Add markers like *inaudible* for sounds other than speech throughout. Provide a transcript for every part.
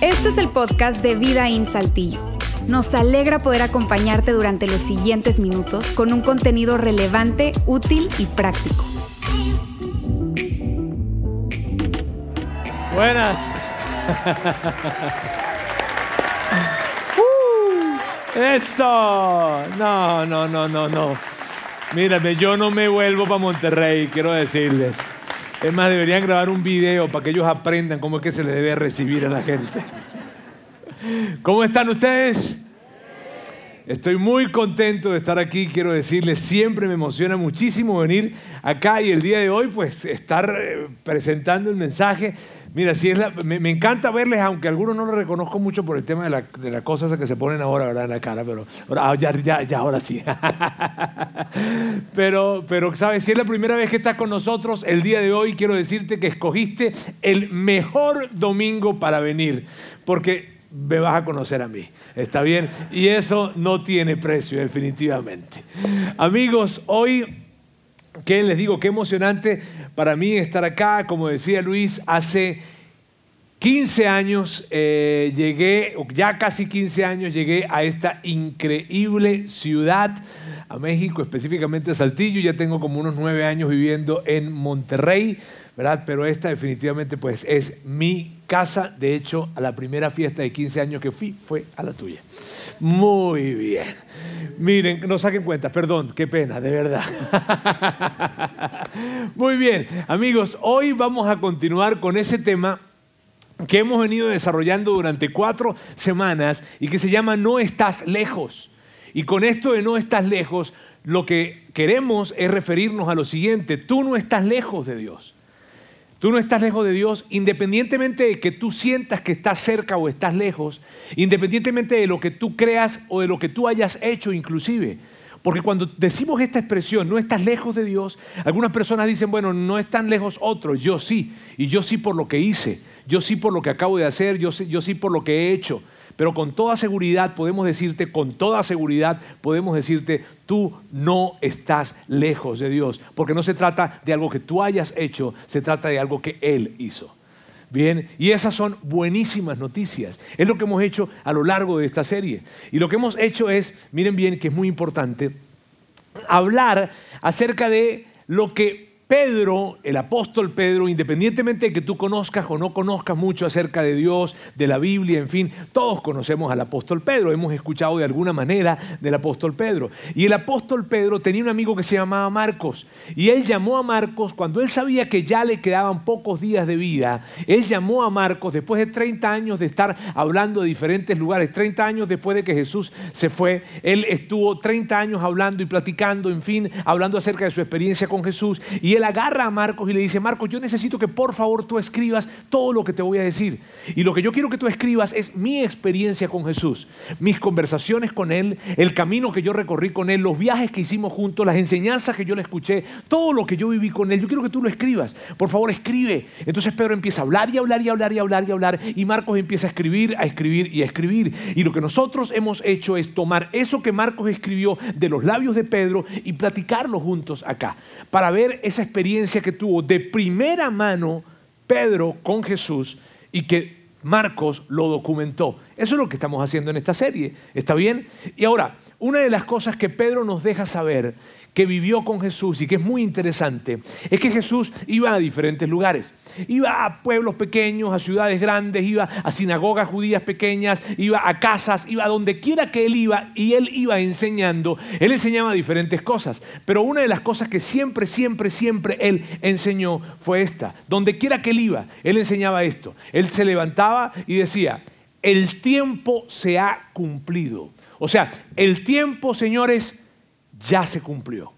Este es el podcast de Vida en Saltillo. Nos alegra poder acompañarte durante los siguientes minutos con un contenido relevante, útil y práctico. Buenas. Uh, *laughs* eso. No, no, no, no, no. Mírame, yo no me vuelvo para Monterrey, quiero decirles. Es más, deberían grabar un video para que ellos aprendan cómo es que se le debe recibir a la gente. ¿Cómo están ustedes? Estoy muy contento de estar aquí, quiero decirles, siempre me emociona muchísimo venir acá y el día de hoy pues estar eh, presentando el mensaje. Mira, si es me, encanta verles, aunque algunos no lo reconozco mucho por el tema de, la, de las cosas que se ponen ahora, ¿verdad? En la cara, pero ahora, ah, ya, ya, ya, ahora sí. *laughs* pero, pero, ¿sabes? Si es la primera vez que estás con nosotros, el día de hoy quiero decirte que escogiste el mejor domingo para venir, porque me vas a conocer a mí. ¿Está bien? Y eso no tiene precio, definitivamente. Amigos, hoy ¿Qué les digo? Qué emocionante para mí estar acá. Como decía Luis, hace 15 años eh, llegué, ya casi 15 años llegué a esta increíble ciudad, a México, específicamente a Saltillo. Ya tengo como unos 9 años viviendo en Monterrey, ¿verdad? Pero esta definitivamente pues es mi casa. De hecho, a la primera fiesta de 15 años que fui fue a la tuya. Muy bien. Miren, no saquen cuenta, perdón, qué pena, de verdad. *laughs* Muy bien, amigos, hoy vamos a continuar con ese tema que hemos venido desarrollando durante cuatro semanas y que se llama No estás lejos. Y con esto de no estás lejos, lo que queremos es referirnos a lo siguiente, tú no estás lejos de Dios. Tú no estás lejos de Dios, independientemente de que tú sientas que estás cerca o estás lejos, independientemente de lo que tú creas o de lo que tú hayas hecho inclusive. Porque cuando decimos esta expresión, no estás lejos de Dios, algunas personas dicen, bueno, no están lejos otros, yo sí, y yo sí por lo que hice, yo sí por lo que acabo de hacer, yo sí, yo sí por lo que he hecho. Pero con toda seguridad podemos decirte, con toda seguridad podemos decirte, tú no estás lejos de Dios, porque no se trata de algo que tú hayas hecho, se trata de algo que Él hizo. Bien, y esas son buenísimas noticias. Es lo que hemos hecho a lo largo de esta serie. Y lo que hemos hecho es, miren bien, que es muy importante, hablar acerca de lo que Pedro, el apóstol Pedro, independientemente de que tú conozcas o no conozcas mucho acerca de Dios, de la Biblia, en fin, todos conocemos al apóstol Pedro, hemos escuchado de alguna manera del apóstol Pedro. Y el apóstol Pedro tenía un amigo que se llamaba Marcos, y él llamó a Marcos cuando él sabía que ya le quedaban pocos días de vida, él llamó a Marcos después de 30 años de estar hablando de diferentes lugares, 30 años después de que Jesús se fue, él estuvo 30 años hablando y platicando, en fin, hablando acerca de su experiencia con Jesús, y él agarra a Marcos y le dice, Marcos, yo necesito que por favor tú escribas todo lo que te voy a decir. Y lo que yo quiero que tú escribas es mi experiencia con Jesús, mis conversaciones con Él, el camino que yo recorrí con Él, los viajes que hicimos juntos, las enseñanzas que yo le escuché, todo lo que yo viví con Él. Yo quiero que tú lo escribas. Por favor, escribe. Entonces Pedro empieza a hablar y hablar y hablar y hablar y hablar y Marcos empieza a escribir, a escribir y a escribir. Y lo que nosotros hemos hecho es tomar eso que Marcos escribió de los labios de Pedro y platicarlo juntos acá, para ver esa experiencia que tuvo de primera mano Pedro con Jesús y que Marcos lo documentó. Eso es lo que estamos haciendo en esta serie. ¿Está bien? Y ahora, una de las cosas que Pedro nos deja saber que vivió con Jesús y que es muy interesante, es que Jesús iba a diferentes lugares. Iba a pueblos pequeños, a ciudades grandes, iba a sinagogas judías pequeñas, iba a casas, iba a donde quiera que él iba y él iba enseñando. Él enseñaba diferentes cosas, pero una de las cosas que siempre, siempre, siempre él enseñó fue esta. Donde quiera que él iba, él enseñaba esto. Él se levantaba y decía, el tiempo se ha cumplido. O sea, el tiempo, señores, ya se cumplió.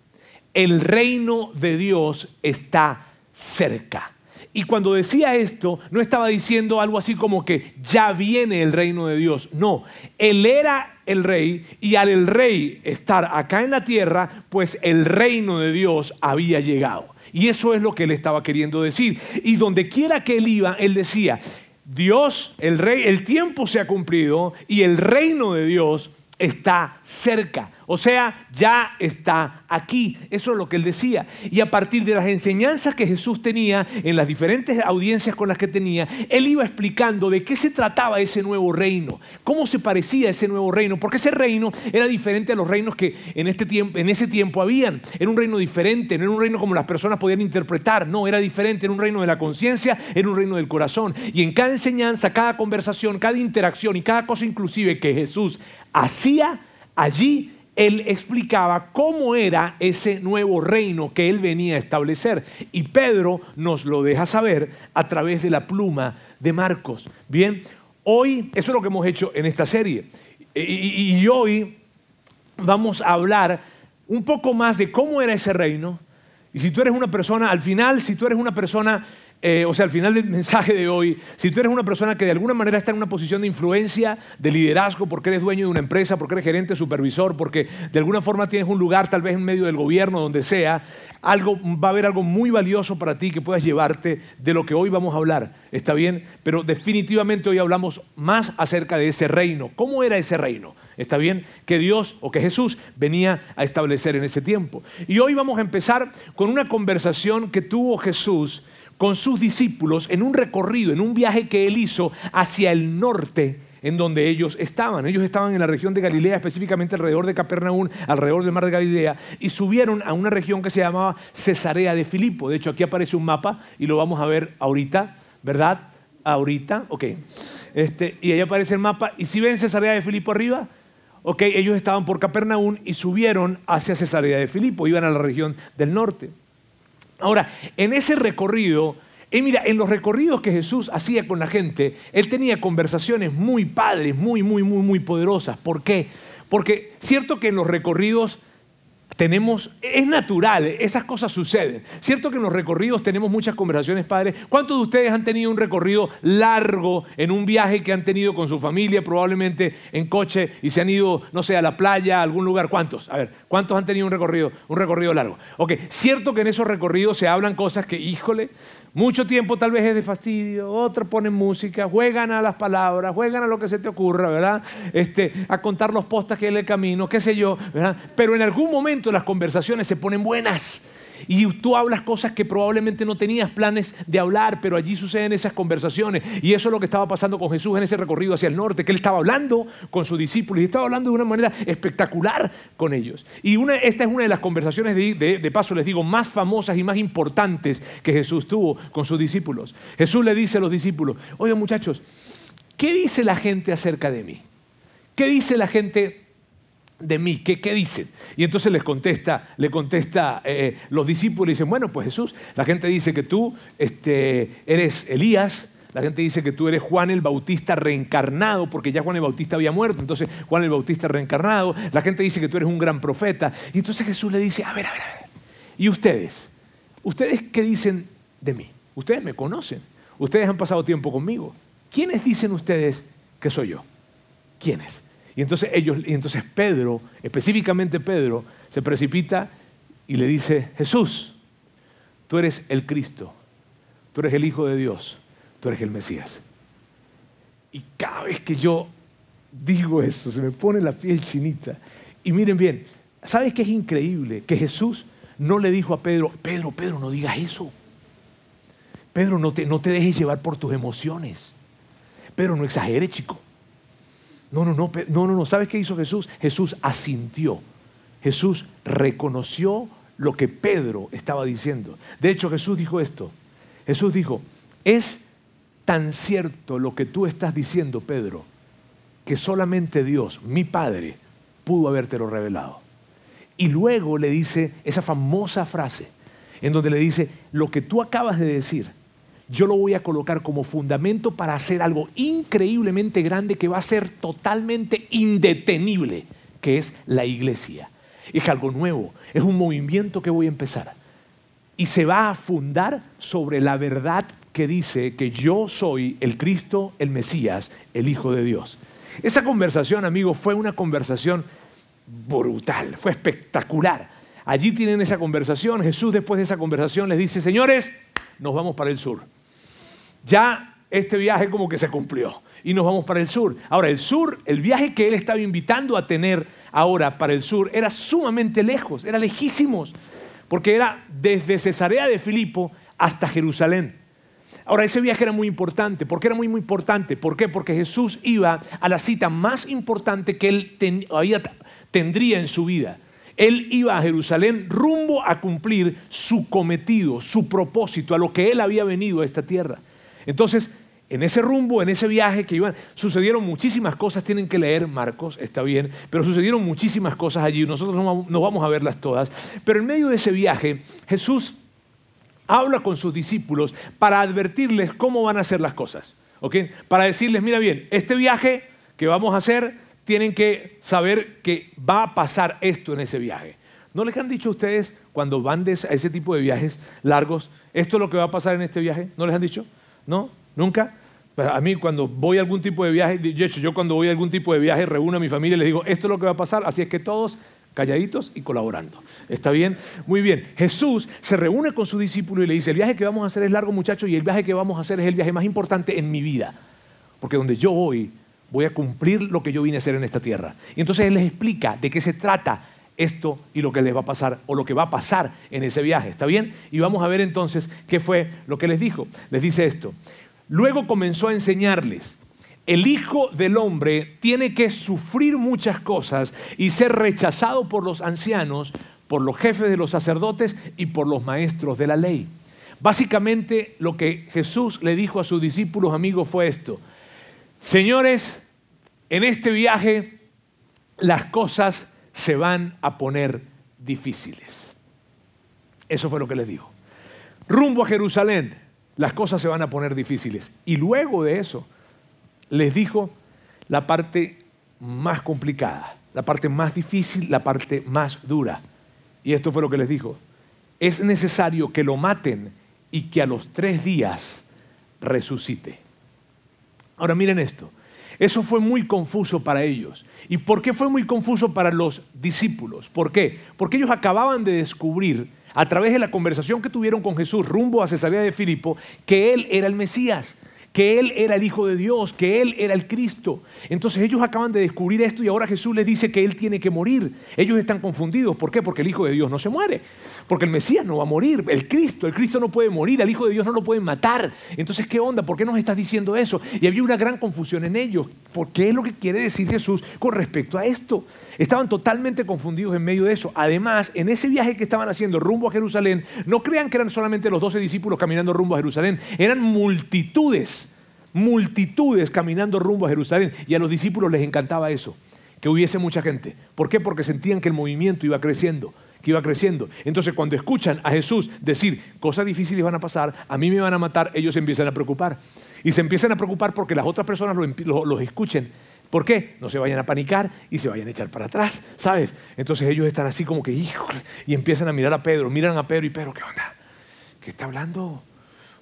El reino de Dios está cerca. Y cuando decía esto, no estaba diciendo algo así como que ya viene el reino de Dios. No, él era el rey y al el rey estar acá en la tierra, pues el reino de Dios había llegado. Y eso es lo que él estaba queriendo decir. Y donde quiera que él iba, él decía, Dios, el rey, el tiempo se ha cumplido y el reino de Dios está cerca. O sea, ya está aquí. Eso es lo que él decía. Y a partir de las enseñanzas que Jesús tenía en las diferentes audiencias con las que tenía, él iba explicando de qué se trataba ese nuevo reino, cómo se parecía ese nuevo reino, porque ese reino era diferente a los reinos que en, este tiempo, en ese tiempo habían. Era un reino diferente, no era un reino como las personas podían interpretar, no, era diferente, era un reino de la conciencia, era un reino del corazón. Y en cada enseñanza, cada conversación, cada interacción y cada cosa inclusive que Jesús hacía allí, él explicaba cómo era ese nuevo reino que él venía a establecer. Y Pedro nos lo deja saber a través de la pluma de Marcos. Bien, hoy, eso es lo que hemos hecho en esta serie. Y, hoy vamos a hablar un poco más de cómo era ese reino. Y si tú eres una persona, al final, si tú eres una persona eh, o sea, al final del mensaje de hoy, si tú eres una persona que de alguna manera está en una posición de influencia, de liderazgo, porque eres dueño de una empresa, porque eres gerente, supervisor, porque de alguna forma tienes un lugar tal vez en medio del gobierno, donde sea, algo, va a haber algo muy valioso para ti que puedas llevarte de lo que hoy vamos a hablar. ¿Está bien? Pero definitivamente hoy hablamos más acerca de ese reino. ¿Cómo era ese reino? ¿Está bien? Que Dios o que Jesús venía a establecer en ese tiempo. Y hoy vamos a empezar con una conversación que tuvo Jesús con sus discípulos en un recorrido, en un viaje que él hizo hacia el norte en donde ellos estaban. Ellos estaban en la región de Galilea, específicamente alrededor de Capernaum, alrededor del mar de Galilea, y subieron a una región que se llamaba Cesarea de Filipo. De hecho, aquí aparece un mapa y lo vamos a ver ahorita, ¿verdad? Ahorita, ok. Este, y ahí aparece el mapa. Y si ven Cesarea de Filipo arriba, ok, ellos estaban por Capernaum y subieron hacia Cesarea de Filipo, iban a la región del norte. Ahora, en ese recorrido, y mira, en los recorridos que Jesús hacía con la gente, él tenía conversaciones muy padres, muy, muy, muy, muy poderosas. ¿Por qué? Porque cierto que en los recorridos tenemos, es natural, esas cosas suceden. Cierto que en los recorridos tenemos muchas conversaciones, padres. ¿Cuántos de ustedes han tenido un recorrido largo en un viaje que han tenido con su familia, probablemente en coche, y se han ido, no sé, a la playa, a algún lugar? ¿Cuántos? A ver, ¿cuántos han tenido un recorrido, un recorrido largo? Ok, cierto que en esos recorridos se hablan cosas que, híjole, mucho tiempo tal vez es de fastidio, otros ponen música, juegan a las palabras, juegan a lo que se te ocurra, ¿verdad? Este, a contar los postas que hay en el camino, qué sé yo, ¿verdad? Pero en algún momento las conversaciones se ponen buenas y tú hablas cosas que probablemente no tenías planes de hablar, pero allí suceden esas conversaciones. Y eso es lo que estaba pasando con Jesús en ese recorrido hacia el norte, que él estaba hablando con sus discípulos y estaba hablando de una manera espectacular con ellos. Y una, esta es una de las conversaciones, de, de paso les digo, más famosas y más importantes que Jesús tuvo con sus discípulos. Jesús le dice a los discípulos, oye muchachos, ¿qué dice la gente acerca de mí? ¿Qué dice la gente de mí, ¿qué, qué dicen? Y entonces les contesta, le contesta eh, los discípulos y dicen, bueno, pues Jesús, la gente dice que tú este, eres Elías, la gente dice que tú eres Juan el Bautista reencarnado, porque ya Juan el Bautista había muerto, entonces Juan el Bautista reencarnado, la gente dice que tú eres un gran profeta. Y entonces Jesús le dice, a ver, a ver, a ver, ¿y ustedes? ¿Ustedes qué dicen de mí? Ustedes me conocen, ustedes han pasado tiempo conmigo. ¿Quiénes dicen ustedes que soy yo? ¿Quiénes? Y entonces ellos, y entonces Pedro, específicamente Pedro, se precipita y le dice, Jesús, tú eres el Cristo, tú eres el Hijo de Dios, tú eres el Mesías. Y cada vez que yo digo eso, se me pone la piel chinita. Y miren bien, ¿sabes qué es increíble? Que Jesús no le dijo a Pedro, Pedro, Pedro, no digas eso. Pedro, no te, no te dejes llevar por tus emociones. Pedro, no exagere, chico. No, no, no, no, no, no. ¿Sabes qué hizo Jesús? Jesús asintió. Jesús reconoció lo que Pedro estaba diciendo. De hecho, Jesús dijo esto. Jesús dijo, es tan cierto lo que tú estás diciendo, Pedro, que solamente Dios, mi Padre, pudo habértelo revelado. Y luego le dice esa famosa frase en donde le dice, lo que tú acabas de decir yo lo voy a colocar como fundamento para hacer algo increíblemente grande que va a ser totalmente indetenible, que es la iglesia. Es algo nuevo, es un movimiento que voy a empezar. Y se va a fundar sobre la verdad que dice que yo soy el Cristo, el Mesías, el Hijo de Dios. Esa conversación, amigos, fue una conversación brutal, fue espectacular. Allí tienen esa conversación. Jesús después de esa conversación les dice, señores, nos vamos para el sur ya este viaje como que se cumplió. y nos vamos para el sur. Ahora, el sur, el viaje que él estaba invitando a tener ahora para el sur era sumamente lejos, era lejísimos, porque era desde Cesarea de Filipo hasta Jerusalén. Ahora, ese viaje era muy importante. ¿Por qué era muy, muy importante? ¿Por qué? Porque Jesús iba a la cita más importante que él tendría en su vida. Él iba a Jerusalén rumbo a cumplir su cometido, su propósito, a lo que él había venido a esta tierra. Entonces, en ese rumbo, en ese viaje que iban, sucedieron muchísimas cosas, tienen que leer Marcos, está bien, pero sucedieron muchísimas cosas allí, nosotros no vamos a verlas todas, pero en medio de ese viaje Jesús habla con sus discípulos para advertirles cómo van a hacer las cosas, ¿ok? Para decirles, mira bien, este viaje que vamos a hacer, tienen que saber que va a pasar esto en ese viaje. ¿No les han dicho a ustedes cuando van a ese tipo de viajes largos, esto es lo que va a pasar en este viaje? ¿No les han dicho? ¿No? ¿Nunca? Pero a mí cuando voy a algún tipo de viaje, de hecho yo cuando voy a algún tipo de viaje reúno a mi familia y les digo, esto es lo que va a pasar, así es que todos calladitos y colaborando. ¿Está bien? Muy bien. Jesús se reúne con su discípulo y le dice, el viaje que vamos a hacer es largo muchachos y el viaje que vamos a hacer es el viaje más importante en mi vida. Porque donde yo voy, voy a cumplir lo que yo vine a hacer en esta tierra. Y entonces Él les explica de qué se trata esto y lo que les va a pasar o lo que va a pasar en ese viaje. ¿Está bien? Y vamos a ver entonces qué fue lo que les dijo. Les dice esto. Luego comenzó a enseñarles. El Hijo del Hombre tiene que sufrir muchas cosas y ser rechazado por los ancianos, por los jefes de los sacerdotes y por los maestros de la ley. Básicamente lo que Jesús le dijo a sus discípulos amigos fue esto. Señores, en este viaje las cosas se van a poner difíciles. Eso fue lo que les dijo. Rumbo a Jerusalén, las cosas se van a poner difíciles. Y luego de eso, les dijo la parte más complicada, la parte más difícil, la parte más dura. Y esto fue lo que les dijo. Es necesario que lo maten y que a los tres días resucite. Ahora miren esto. Eso fue muy confuso para ellos. ¿Y por qué fue muy confuso para los discípulos? ¿Por qué? Porque ellos acababan de descubrir, a través de la conversación que tuvieron con Jesús rumbo a Cesarea de Filipo, que Él era el Mesías que Él era el Hijo de Dios, que Él era el Cristo. Entonces ellos acaban de descubrir esto y ahora Jesús les dice que Él tiene que morir. Ellos están confundidos. ¿Por qué? Porque el Hijo de Dios no se muere. Porque el Mesías no va a morir. El Cristo, el Cristo no puede morir. El Hijo de Dios no lo pueden matar. Entonces, ¿qué onda? ¿Por qué nos estás diciendo eso? Y había una gran confusión en ellos. ¿Por qué es lo que quiere decir Jesús con respecto a esto? Estaban totalmente confundidos en medio de eso. Además, en ese viaje que estaban haciendo rumbo a Jerusalén, no crean que eran solamente los doce discípulos caminando rumbo a Jerusalén, eran multitudes multitudes caminando rumbo a Jerusalén. Y a los discípulos les encantaba eso, que hubiese mucha gente. ¿Por qué? Porque sentían que el movimiento iba creciendo, que iba creciendo. Entonces cuando escuchan a Jesús decir, cosas difíciles van a pasar, a mí me van a matar, ellos empiezan a preocupar. Y se empiezan a preocupar porque las otras personas los escuchen. ¿Por qué? No se vayan a panicar y se vayan a echar para atrás, ¿sabes? Entonces ellos están así como que, híjole, y empiezan a mirar a Pedro, miran a Pedro y Pedro, ¿qué onda? ¿Qué está hablando?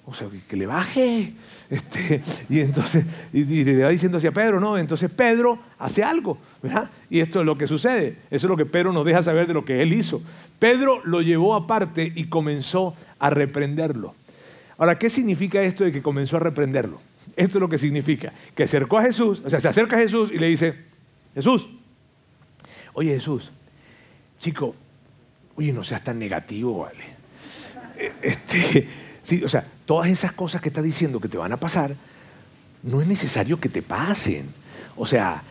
o sea, que, le baje. Este, y entonces, y, le va diciendo hacia Pedro, no, entonces Pedro hace algo, ¿verdad? Y esto es lo que sucede, eso es lo que Pedro nos deja saber de lo que él hizo. Pedro lo llevó aparte y comenzó a reprenderlo. Ahora, ¿qué significa esto de que comenzó a reprenderlo? Esto es lo que significa, que acercó a Jesús, o sea, se acerca a Jesús y le dice, Jesús, oye Jesús, chico, oye, no seas tan negativo, ¿vale? E, este, *laughs* sí, o sea, todas esas cosas que está diciendo que te van a pasar, no es necesario que te pasen. O sea,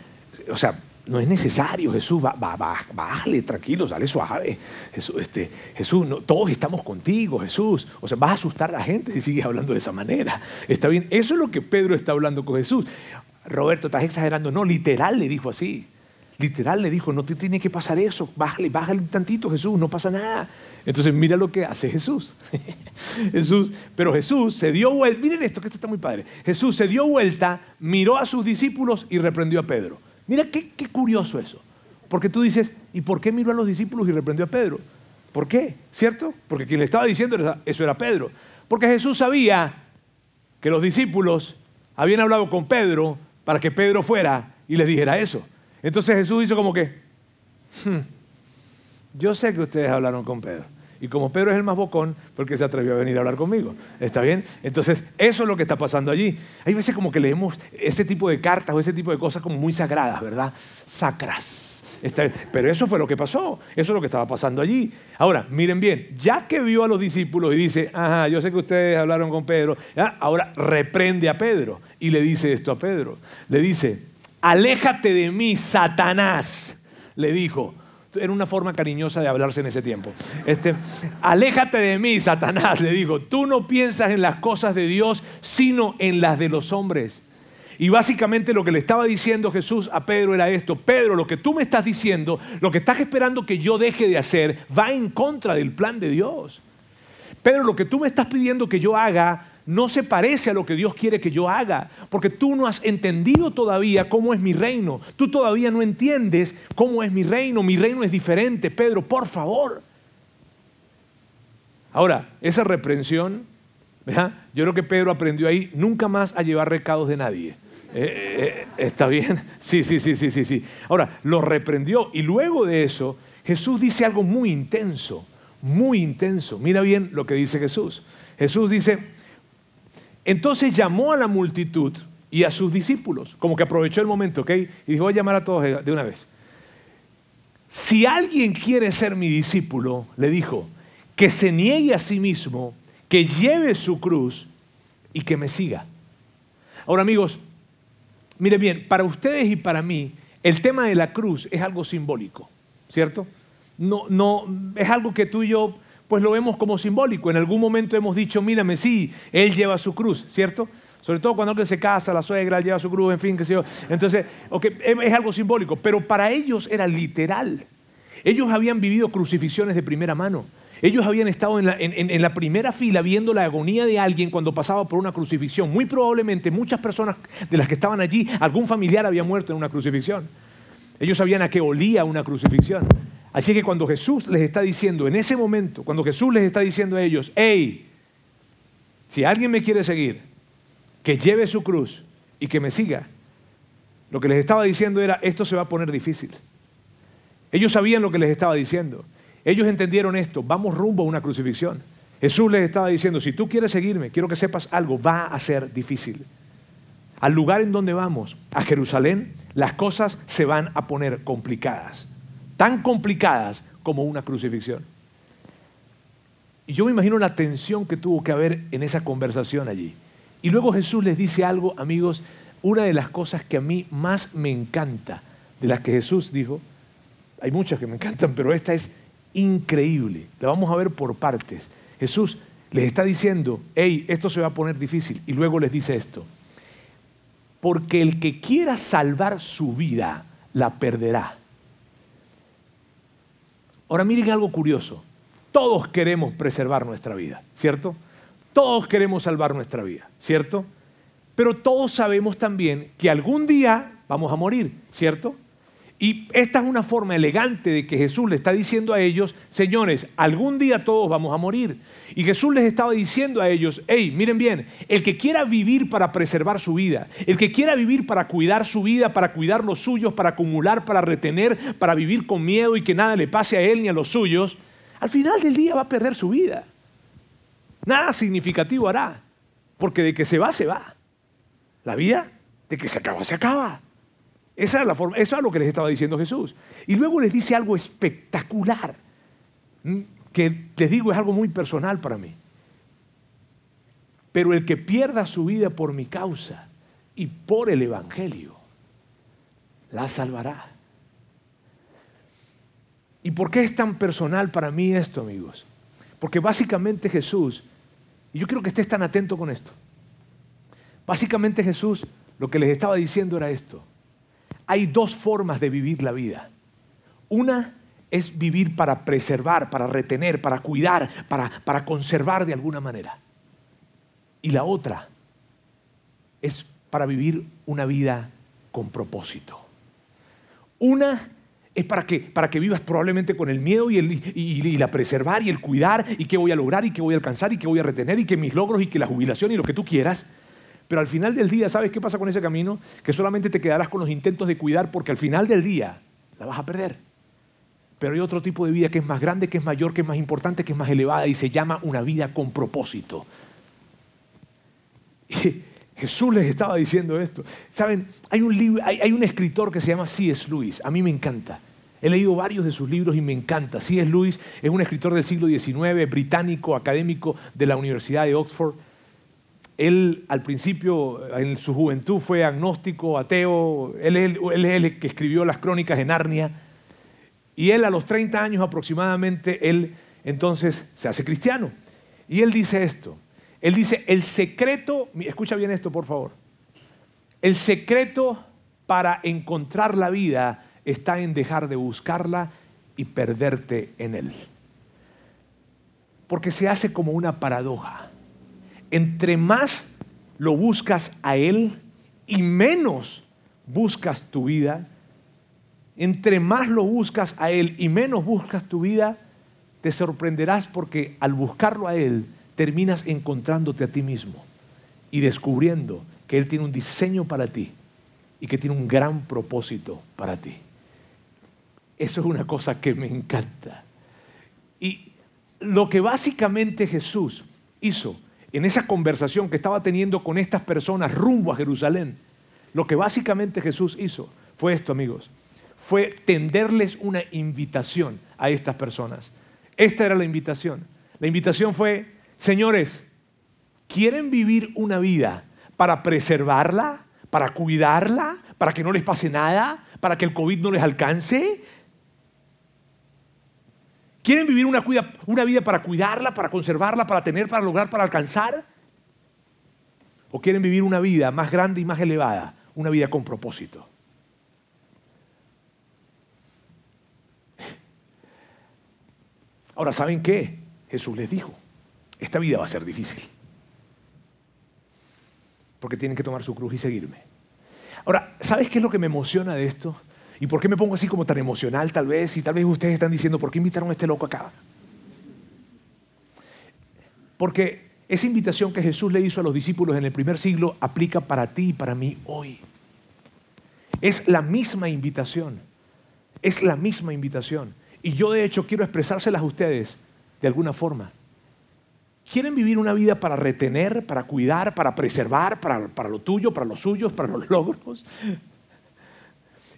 o sea no es necesario, Jesús, bájale, tranquilo, dale suave. Jesús, este, Jesús todos estamos contigo, Jesús. O sea, vas a asustar a la gente si sigues hablando de esa manera. Está bien, eso es lo que Pedro está hablando con Jesús. Roberto, estás exagerando. No, literal le dijo así. Literal le dijo, no te tiene que pasar eso, bájale, bájale un tantito Jesús, no pasa nada. Entonces mira lo que hace Jesús. *laughs* Jesús, pero Jesús se dio vuelta, miren esto, que esto está muy padre. Jesús se dio vuelta, miró a sus discípulos y reprendió a Pedro. Mira qué, qué curioso eso. Porque tú dices, ¿y por qué miró a los discípulos y reprendió a Pedro? ¿Por qué? ¿Cierto? Porque quien le estaba diciendo eso era Pedro. Porque Jesús sabía que los discípulos habían hablado con Pedro para que Pedro fuera y les dijera eso. Entonces Jesús hizo como que, hmm, yo sé que ustedes hablaron con Pedro. Y como Pedro es el más bocón, porque se atrevió a venir a hablar conmigo. ¿Está bien? Entonces, eso es lo que está pasando allí. Hay veces como que leemos ese tipo de cartas o ese tipo de cosas como muy sagradas, ¿verdad? Sacras. Pero eso fue lo que pasó, eso es lo que estaba pasando allí. Ahora, miren bien, ya que vio a los discípulos y dice, ajá, yo sé que ustedes hablaron con Pedro, ahora reprende a Pedro y le dice esto a Pedro. Le dice, aléjate de mí, Satanás, le dijo. Era una forma cariñosa de hablarse en ese tiempo. Este, aléjate de mí, Satanás, le dijo. Tú no piensas en las cosas de Dios, sino en las de los hombres. Y básicamente lo que le estaba diciendo Jesús a Pedro era esto, Pedro, lo que tú me estás diciendo, lo que estás esperando que yo deje de hacer, va en contra del plan de Dios. Pedro, lo que tú me estás pidiendo que yo haga no se parece a lo que Dios quiere que yo haga, porque tú no has entendido todavía cómo es mi reino, tú todavía no entiendes cómo es mi reino, mi reino es diferente, Pedro, por favor. Ahora, esa reprensión, yo creo que Pedro aprendió ahí nunca más a llevar recados de nadie. Eh, eh, ¿Está bien? *laughs* Sí, sí, sí, sí, sí, sí. Ahora, lo reprendió y luego de eso, Jesús dice algo muy intenso, muy intenso. Mira bien lo que dice Jesús. Jesús dice, entonces llamó a la multitud y a sus discípulos, como que aprovechó el momento, ¿ok? Y dijo, voy a llamar a todos de una vez. Si alguien quiere ser mi discípulo, le dijo, que se niegue a sí mismo, que lleve su cruz y que me siga. Ahora amigos, Mire bien, para ustedes y para mí, el tema de la cruz es algo simbólico, ¿cierto? No, no, es algo que tú y yo pues lo vemos como simbólico. En algún momento hemos dicho, mírame, sí, él lleva su cruz, ¿cierto? Sobre todo cuando alguien se casa, la suegra lleva su cruz, en fin, qué sé yo. Entonces, es algo simbólico, pero para ellos era literal. Ellos habían vivido crucifixiones de primera mano. Ellos habían estado en la, primera fila viendo la agonía de alguien cuando pasaba por una crucifixión. Muy probablemente muchas personas de las que estaban allí, algún familiar había muerto en una crucifixión. Ellos sabían a qué olía una crucifixión. Así que cuando Jesús les está diciendo, en ese momento, cuando Jesús les está diciendo a ellos, hey, si alguien me quiere seguir, que lleve su cruz y que me siga, lo que les estaba diciendo era, esto se va a poner difícil. Ellos sabían lo que les estaba diciendo. Ellos entendieron esto, vamos rumbo a una crucifixión. Jesús les estaba diciendo, si tú quieres seguirme, quiero que sepas algo, va a ser difícil. Al lugar en donde vamos, a Jerusalén, las cosas se van a poner complicadas, tan complicadas como una crucifixión. Y yo me imagino la tensión que tuvo que haber en esa conversación allí. Y luego Jesús les dice algo, amigos, una de las cosas que a mí más me encanta de las que Jesús dijo, hay muchas que me encantan, pero esta es increíble. La vamos a ver por partes. Jesús les está diciendo, hey, esto se va a poner difícil. Y luego les dice esto. Porque el que quiera salvar su vida, la perderá. Ahora miren algo curioso. Todos queremos preservar nuestra vida, ¿cierto? Todos queremos salvar nuestra vida, ¿cierto? Pero todos sabemos también que algún día vamos a morir, ¿cierto? Y esta es una forma elegante de que Jesús le está diciendo a ellos, señores, algún día todos vamos a morir. Y Jesús les estaba diciendo a ellos, hey, miren bien, el que quiera vivir para preservar su vida, el que quiera vivir para cuidar su vida, para cuidar los suyos, para acumular, para retener, para vivir con miedo y que nada le pase a él ni a los suyos, al final del día va a perder su vida. Nada significativo hará, porque de que se va, se va. La vida, de que se acaba, se acaba. Esa es la forma, eso es lo que les estaba diciendo Jesús. Y luego les dice algo espectacular, que les digo es algo muy personal para mí. Pero el que pierda su vida por mi causa y por el Evangelio, la salvará. ¿Y por qué es tan personal para mí esto, amigos? Porque básicamente Jesús, y yo quiero que estés tan atento con esto, básicamente Jesús lo que les estaba diciendo era esto hay dos formas de vivir la vida. Una es vivir para preservar, para retener, para cuidar, para, para conservar de alguna manera. Y la otra es para vivir una vida con propósito. Una es para que, para que vivas probablemente con el miedo y, el, y, la preservar y el cuidar y qué voy a lograr y qué voy a alcanzar y qué voy a retener y que mis logros y que la jubilación y lo que tú quieras. Pero al final del día, ¿sabes qué pasa con ese camino? Que solamente te quedarás con los intentos de cuidar porque al final del día la vas a perder. Pero hay otro tipo de vida que es más grande, que es mayor, que es más importante, que es más elevada y se llama una vida con propósito. *laughs* Y Jesús les estaba diciendo esto. Saben, hay un, libro, hay, un escritor que se llama C.S. Lewis. A mí me encanta. He leído varios de sus libros y me encanta. C.S. Lewis es un escritor del siglo XIX, británico, académico de la Universidad de Oxford. Él al principio, en su juventud, fue agnóstico, ateo. Él es, el, que escribió las crónicas de Narnia. Y él a los 30 años aproximadamente, él entonces se hace cristiano. Y él dice esto. Él dice, el secreto, escucha bien esto por favor. El secreto para encontrar la vida está en dejar de buscarla y perderte en él. Porque se hace como una paradoja. Entre más lo buscas a él y menos buscas tu vida, entre más lo buscas a él y menos buscas tu vida, te sorprenderás porque al buscarlo a él terminas encontrándote a ti mismo y descubriendo que Él tiene un diseño para ti y que tiene un gran propósito para ti. Eso es una cosa que me encanta. Y lo que básicamente Jesús hizo en esa conversación que estaba teniendo con estas personas rumbo a Jerusalén, lo que básicamente Jesús hizo fue esto, amigos, fue tenderles una invitación a estas personas. Esta era la invitación. La invitación fue, señores, ¿quieren vivir una vida para preservarla, para cuidarla, para que no les pase nada, para que el COVID no les alcance? ¿Quieren vivir una, vida para cuidarla, para conservarla, para tener, para lograr, para alcanzar? ¿O quieren vivir una vida más grande y más elevada, una vida con propósito? Ahora, ¿saben qué? Jesús les dijo, esta vida va a ser difícil. Porque tienen que tomar su cruz y seguirme. Ahora, ¿sabes qué es lo que me emociona de esto? ¿Y por qué me pongo así como tan emocional tal vez? Y tal vez ustedes están diciendo, ¿por qué invitaron a este loco acá? Porque esa invitación que Jesús le hizo a los discípulos en el primer siglo aplica para ti y para mí hoy. Es la misma invitación. Es la misma invitación. Y yo de hecho quiero expresárselas a ustedes de alguna forma. ¿Quieren vivir una vida para retener, para cuidar, para preservar, para, para, lo tuyo, para los suyos, para los *laughs* logros?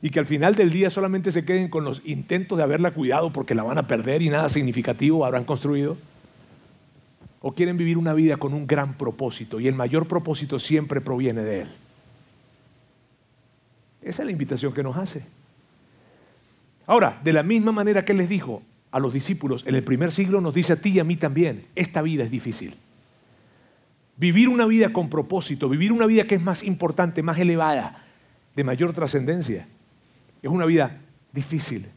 Y que al final del día solamente se queden con los intentos de haberla cuidado porque la van a perder y nada significativo habrán construido. ¿O quieren vivir una vida con un gran propósito y el mayor propósito siempre proviene de Él? Esa es la invitación que nos hace. Ahora, de la misma manera que les dijo, a los discípulos en el primer siglo nos dice a ti y a mí también, esta vida es difícil. Vivir una vida con propósito, vivir una vida que es más importante, más elevada, de mayor trascendencia, es una vida difícil.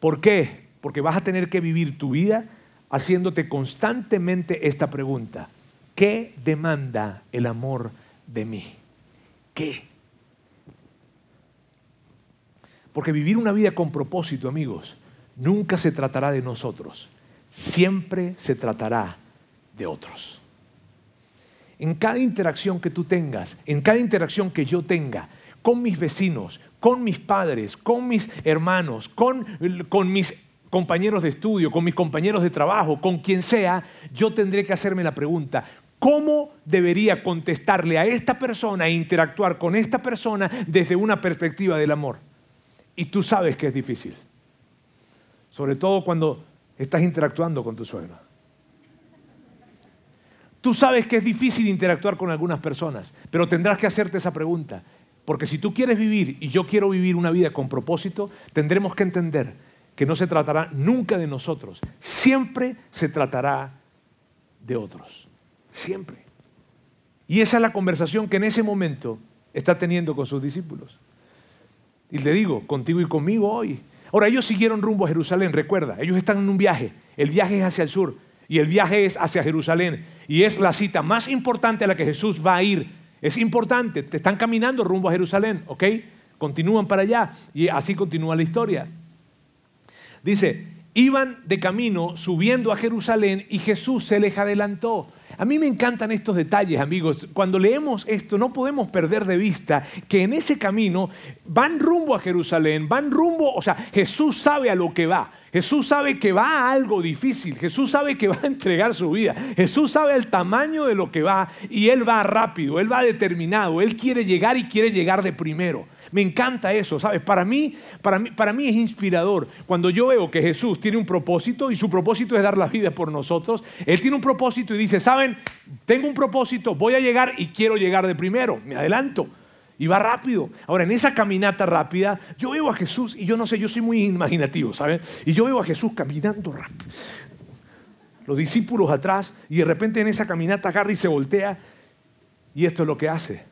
¿Por qué? Porque vas a tener que vivir tu vida haciéndote constantemente esta pregunta. ¿Qué demanda el amor de mí? ¿Qué? Porque vivir una vida con propósito, amigos, nunca se tratará de nosotros, siempre se tratará de otros. En cada interacción que tú tengas, en cada interacción que yo tenga con mis vecinos, con mis padres, con mis hermanos, con, con mis compañeros de estudio, con mis compañeros de trabajo, con quien sea, yo tendré que hacerme la pregunta, ¿cómo debería contestarle a esta persona e interactuar con esta persona desde una perspectiva del amor? Y tú sabes que es difícil. Sobre todo cuando estás interactuando con tu suegro. Tú sabes que es difícil interactuar con algunas personas, pero tendrás que hacerte esa pregunta. Porque si tú quieres vivir y yo quiero vivir una vida con propósito, tendremos que entender que no se tratará nunca de nosotros, siempre se tratará de otros. Siempre. Y esa es la conversación que en ese momento está teniendo con sus discípulos. Y le digo, contigo y conmigo hoy, Ahora, ellos siguieron rumbo a Jerusalén, recuerda, ellos están en un viaje, el viaje es hacia el sur y el viaje es hacia Jerusalén y es la cita más importante a la que Jesús va a ir. Es importante, te están caminando rumbo a Jerusalén, ¿ok? Continúan para allá y así continúa la historia. Dice, iban de camino subiendo a Jerusalén y Jesús se les adelantó. A mí me encantan estos detalles, amigos. Cuando leemos esto, no podemos perder de vista que en ese camino van rumbo a Jerusalén, van rumbo, o sea, Jesús sabe a lo que va. Jesús sabe que va a algo difícil, Jesús sabe que va a entregar su vida, Jesús sabe el tamaño de lo que va y Él va rápido, Él va determinado, Él quiere llegar y quiere llegar de primero. Me encanta eso, ¿sabes? Para mí, para mí, para mí es inspirador cuando yo veo que Jesús tiene un propósito y su propósito es dar la vida por nosotros. Él tiene un propósito y dice, ¿saben? Tengo un propósito, voy a llegar y quiero llegar de primero. Me adelanto. Y va rápido. Ahora, en esa caminata rápida, yo veo a Jesús, y yo no sé, yo soy muy imaginativo, ¿saben? Y yo veo a Jesús caminando rápido. Los discípulos atrás, y de repente en esa caminata agarra y se voltea, y esto es lo que hace.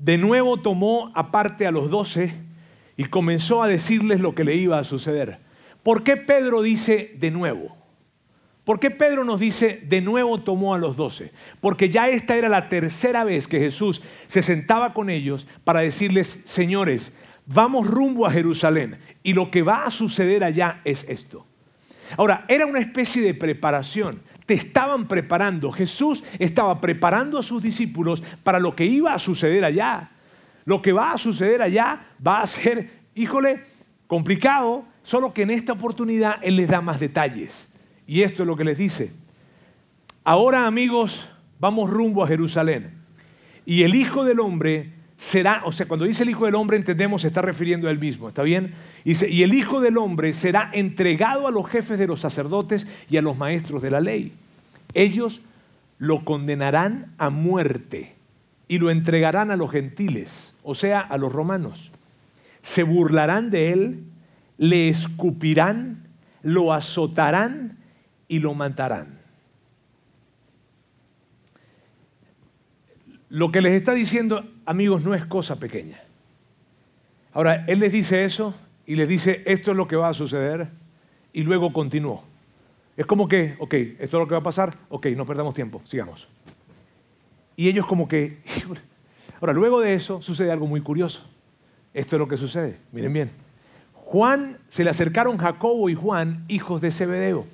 De nuevo tomó aparte a los doce y comenzó a decirles lo que le iba a suceder. ¿Por qué Pedro dice de nuevo? ¿Por qué Pedro nos dice de nuevo tomó a los doce? Porque ya esta era la tercera vez que Jesús se sentaba con ellos para decirles, señores, vamos rumbo a Jerusalén y lo que va a suceder allá es esto. Ahora, era una especie de preparación estaban preparando. Jesús estaba preparando a sus discípulos para lo que iba a suceder allá. Lo que va a suceder allá va a ser, híjole, complicado, solo que en esta oportunidad Él les da más detalles. Y esto es lo que les dice. Ahora amigos, vamos rumbo a Jerusalén. Y el Hijo del Hombre será, o sea, cuando dice el Hijo del Hombre entendemos se está refiriendo a Él mismo, ¿está bien? Dice, y el Hijo del Hombre será entregado a los jefes de los sacerdotes y a los maestros de la ley. Ellos lo condenarán a muerte y lo entregarán a los gentiles, o sea, a los romanos. Se burlarán de él, le escupirán, lo azotarán y lo matarán. Lo que les está diciendo, amigos, no es cosa pequeña. Ahora, él les dice eso y les dice, esto es lo que va a suceder, y luego continuó. Es como que, ok, esto es lo que va a pasar, ok, no perdamos tiempo, sigamos. Y ellos como que, *laughs* ahora, luego de eso sucede algo muy curioso. Esto es lo que sucede, miren bien. Juan, se le acercaron Jacobo y Juan, hijos de Zebedeo,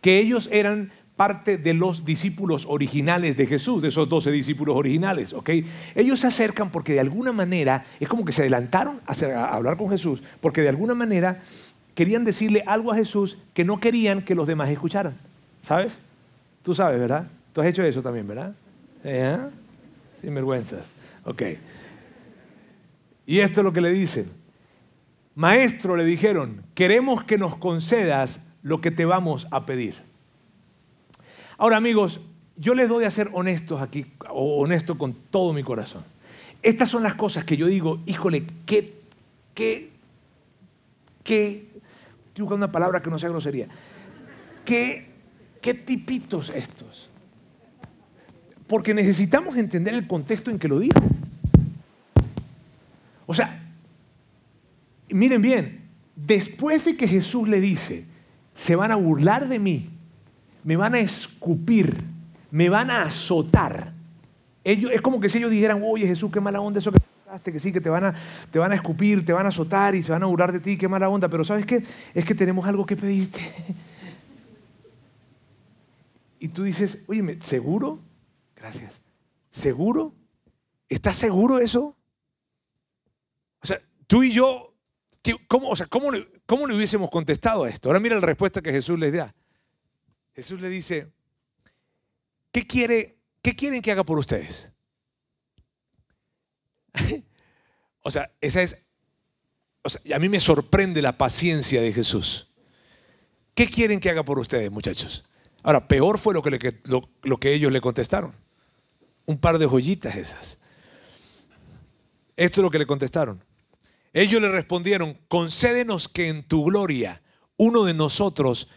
que ellos eran parte de los discípulos originales de Jesús, de esos doce discípulos originales, ¿ok? Ellos se acercan porque de alguna manera, es como que se adelantaron a, hablar con Jesús, porque de alguna manera querían decirle algo a Jesús que no querían que los demás escucharan, ¿sabes? Tú sabes, ¿verdad? Tú has hecho eso también, ¿verdad? ¿Eh? Sin vergüenzas. Ok. Y esto es lo que le dicen. Maestro, le dijeron, queremos que nos concedas lo que te vamos a pedir. Ahora amigos, yo les doy a ser honestos aquí, honesto con todo mi corazón. Estas son las cosas que yo digo, híjole, qué, qué, qué, estoy buscando una palabra que no sea grosería, qué, qué tipitos estos. Porque necesitamos entender el contexto en que lo dijo. O sea, miren bien, después de que Jesús le dice, se van a burlar de mí, me van a escupir, me van a azotar. Ellos, es como que si ellos dijeran, oye Jesús, qué mala onda eso que que sí, que te van, a, te van a escupir, te van a azotar y se van a burlar de ti, qué mala onda, pero ¿sabes qué? Es que tenemos algo que pedirte. *laughs* Y tú dices, oye, ¿seguro? Gracias. ¿Seguro? ¿Estás seguro eso? O sea, tú y yo, ¿cómo, o sea, ¿cómo, ¿cómo le hubiésemos contestado a esto? Ahora mira la respuesta que Jesús les da. Jesús le dice, ¿qué, quiere, ¿qué quieren que haga por ustedes? *laughs* o sea, esa es, o sea, a mí me sorprende la paciencia de Jesús. ¿Qué quieren que haga por ustedes, muchachos? Ahora, peor fue lo que, lo que ellos le contestaron. Un par de joyitas esas. Esto es lo que le contestaron. Ellos le respondieron, concédenos que en tu gloria uno de nosotros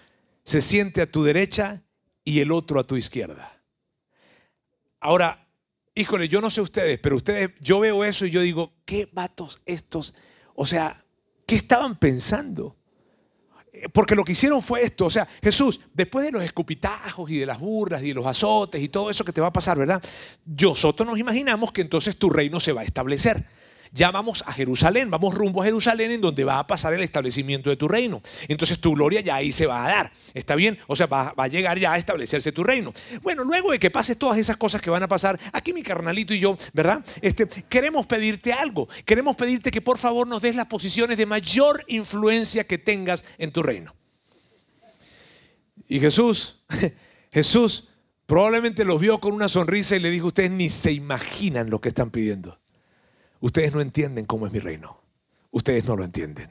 se siente a tu derecha y el otro a tu izquierda. Ahora, híjole, yo no sé ustedes, pero ustedes, yo veo eso y yo digo, ¿qué vatos estos? O sea, ¿qué estaban pensando? Porque lo que hicieron fue esto, o sea, Jesús, después de los escupitajos y de las burras y de los azotes y todo eso que te va a pasar, ¿verdad? Nosotros nos imaginamos que entonces tu reino se va a establecer. Ya vamos a Jerusalén, vamos rumbo a Jerusalén en donde va a pasar el establecimiento de tu reino. Entonces tu gloria ya ahí se va a dar, ¿está bien? O sea, va, va a llegar ya a establecerse tu reino. Bueno, luego de que pases todas esas cosas que van a pasar, aquí mi carnalito y yo, ¿verdad? Este, queremos pedirte algo, queremos pedirte que por favor nos des las posiciones de mayor influencia que tengas en tu reino. Y Jesús, *laughs* Jesús probablemente los vio con una sonrisa y le dijo, ustedes ni se imaginan lo que están pidiendo. Ustedes no entienden cómo es mi reino. Ustedes no lo entienden.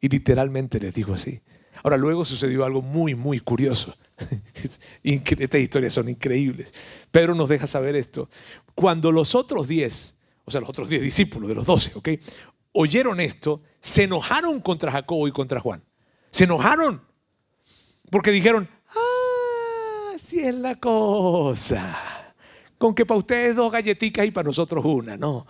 Y literalmente les dijo así. Ahora luego sucedió algo muy, muy curioso. *laughs* Estas historias son increíbles. Pedro nos deja saber esto. Cuando los otros diez, o sea, los otros diez discípulos de los doce, ¿ok? Oyeron esto, se enojaron contra Jacobo y contra Juan. Se enojaron porque dijeron, ah, así es la cosa. Con que para ustedes dos galletitas y para nosotros una, no.